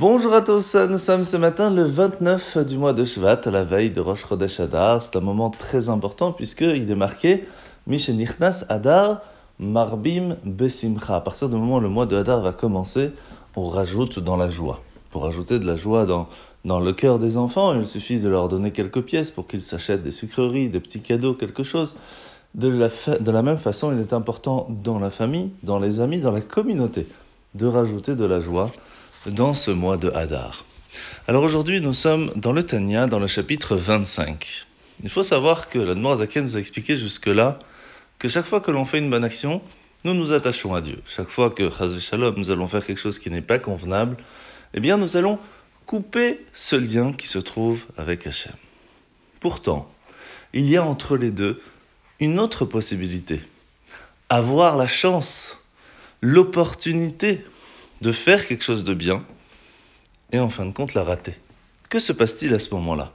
Bonjour à tous, nous sommes ce matin le 29 du mois de Shvat, la veille de Rosh Chodesh Adar. C'est un moment très important puisqu'il est marqué Mishenichnas Adar Marbim Besimcha. À partir du moment où le mois de Hadar va commencer, on rajoute dans la joie. Pour ajouter de la joie dans, dans le cœur des enfants, il suffit de leur donner quelques pièces pour qu'ils s'achètent des sucreries, des petits cadeaux, quelque chose. De la, de la même façon, il est important dans la famille, dans les amis, dans la communauté, de rajouter de la joie dans ce mois de Hadar. Alors aujourd'hui, nous sommes dans le Tanya, dans le chapitre 25. Il faut savoir que la Zaken nous a expliqué jusque-là que chaque fois que l'on fait une bonne action, nous nous attachons à Dieu. Chaque fois que, Shalom, nous allons faire quelque chose qui n'est pas convenable, eh bien nous allons couper ce lien qui se trouve avec Hachem. Pourtant, il y a entre les deux une autre possibilité. Avoir la chance, l'opportunité de faire quelque chose de bien et en fin de compte la rater. Que se passe-t-il à ce moment-là?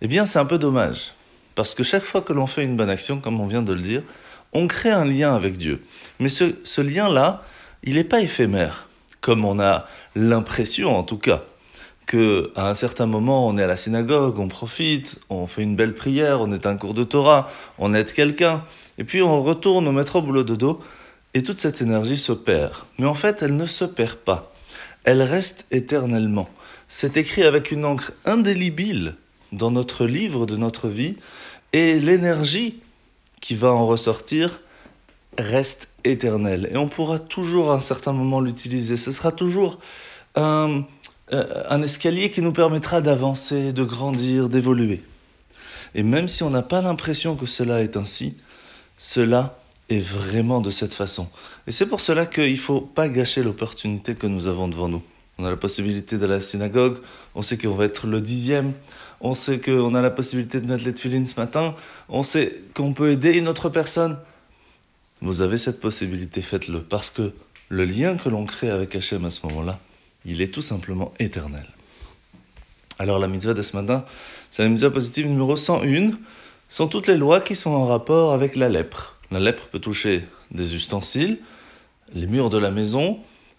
Eh bien, c'est un peu dommage. Parce que chaque fois que l'on fait une bonne action, comme on vient de le dire, on crée un lien avec Dieu. Mais ce, lien-là, il n'est pas éphémère, comme on a l'impression en tout cas, que à un certain moment on est à la synagogue, on profite, on fait une belle prière, on est un cours de Torah, on aide quelqu'un, et puis on retourne au maître au boulot de dos, et toute cette énergie se perd. Mais en fait, elle ne se perd pas. Elle reste éternellement. C'est écrit avec une encre indélébile dans notre livre de notre vie, et l'énergie qui va en ressortir reste éternelle. Et on pourra toujours à un certain moment l'utiliser. Ce sera toujours un, euh, un escalier qui nous permettra d'avancer, de grandir, d'évoluer. Et même si on n'a pas l'impression que cela est ainsi, cela est vraiment de cette façon. Et c'est pour cela qu'il ne faut pas gâcher l'opportunité que nous avons devant nous. On a la possibilité d'aller à la synagogue, on sait qu'on va être le dixième, on sait qu'on a la possibilité de mettre les tefilines ce matin, on sait qu'on peut aider une autre personne. Vous avez cette possibilité, faites-le, parce que le lien que l'on crée avec Hachem à ce moment-là, il est tout simplement éternel. Alors la mitzvah de ce matin, c'est la mitzvah positive numéro 101, sont toutes les lois qui sont en rapport avec la lèpre. La lèpre peut toucher des ustensiles, les murs de la maison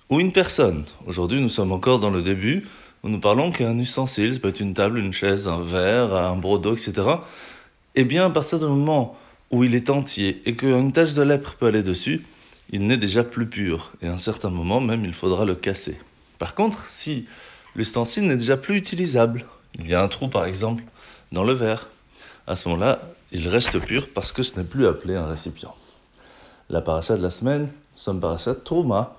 ou une personne. Aujourd'hui, nous sommes encore dans le début où nous parlons qu'un ustensile, ça peut être une table, une chaise, un verre, un brodeau, etc. Eh bien, à partir du moment où il est entier et qu'une tache de lèpre peut aller dessus, il n'est déjà plus pur. Et à un certain moment, même, il faudra le casser. Par contre, si l'ustensile n'est déjà plus utilisable, il y a un trou par exemple dans le verre, à ce moment-là, il reste pur parce que ce n'est plus appelé un récipient. La paracha de la semaine, nous sommes paracha Trouma,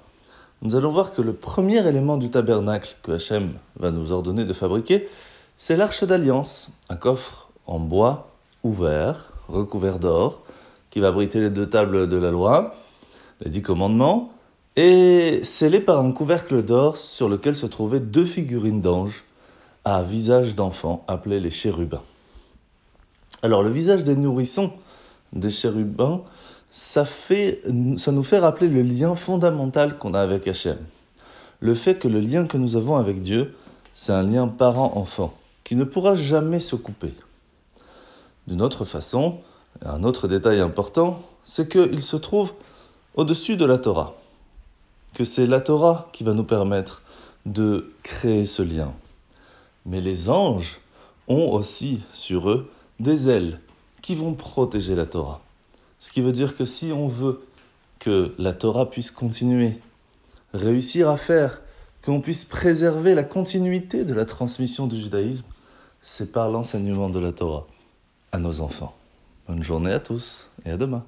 nous allons voir que le premier élément du tabernacle que Hachem va nous ordonner de fabriquer, c'est l'arche d'alliance, un coffre en bois ouvert, recouvert d'or, qui va abriter les deux tables de la loi, les dix commandements, et scellé par un couvercle d'or sur lequel se trouvaient deux figurines d'anges à visage d'enfant appelés les chérubins. Alors le visage des nourrissons des chérubins ça, fait, ça nous fait rappeler le lien fondamental qu'on a avec Hachem. Le fait que le lien que nous avons avec Dieu, c'est un lien parent-enfant, qui ne pourra jamais se couper. D'une autre façon, un autre détail important, c'est qu'il se trouve au-dessus de la Torah, que c'est la Torah qui va nous permettre de créer ce lien. Mais les anges ont aussi sur eux des ailes qui vont protéger la Torah. Ce qui veut dire que si on veut que la Torah puisse continuer, réussir à faire, qu'on puisse préserver la continuité de la transmission du judaïsme, c'est par l'enseignement de la Torah à nos enfants. Bonne journée à tous et à demain.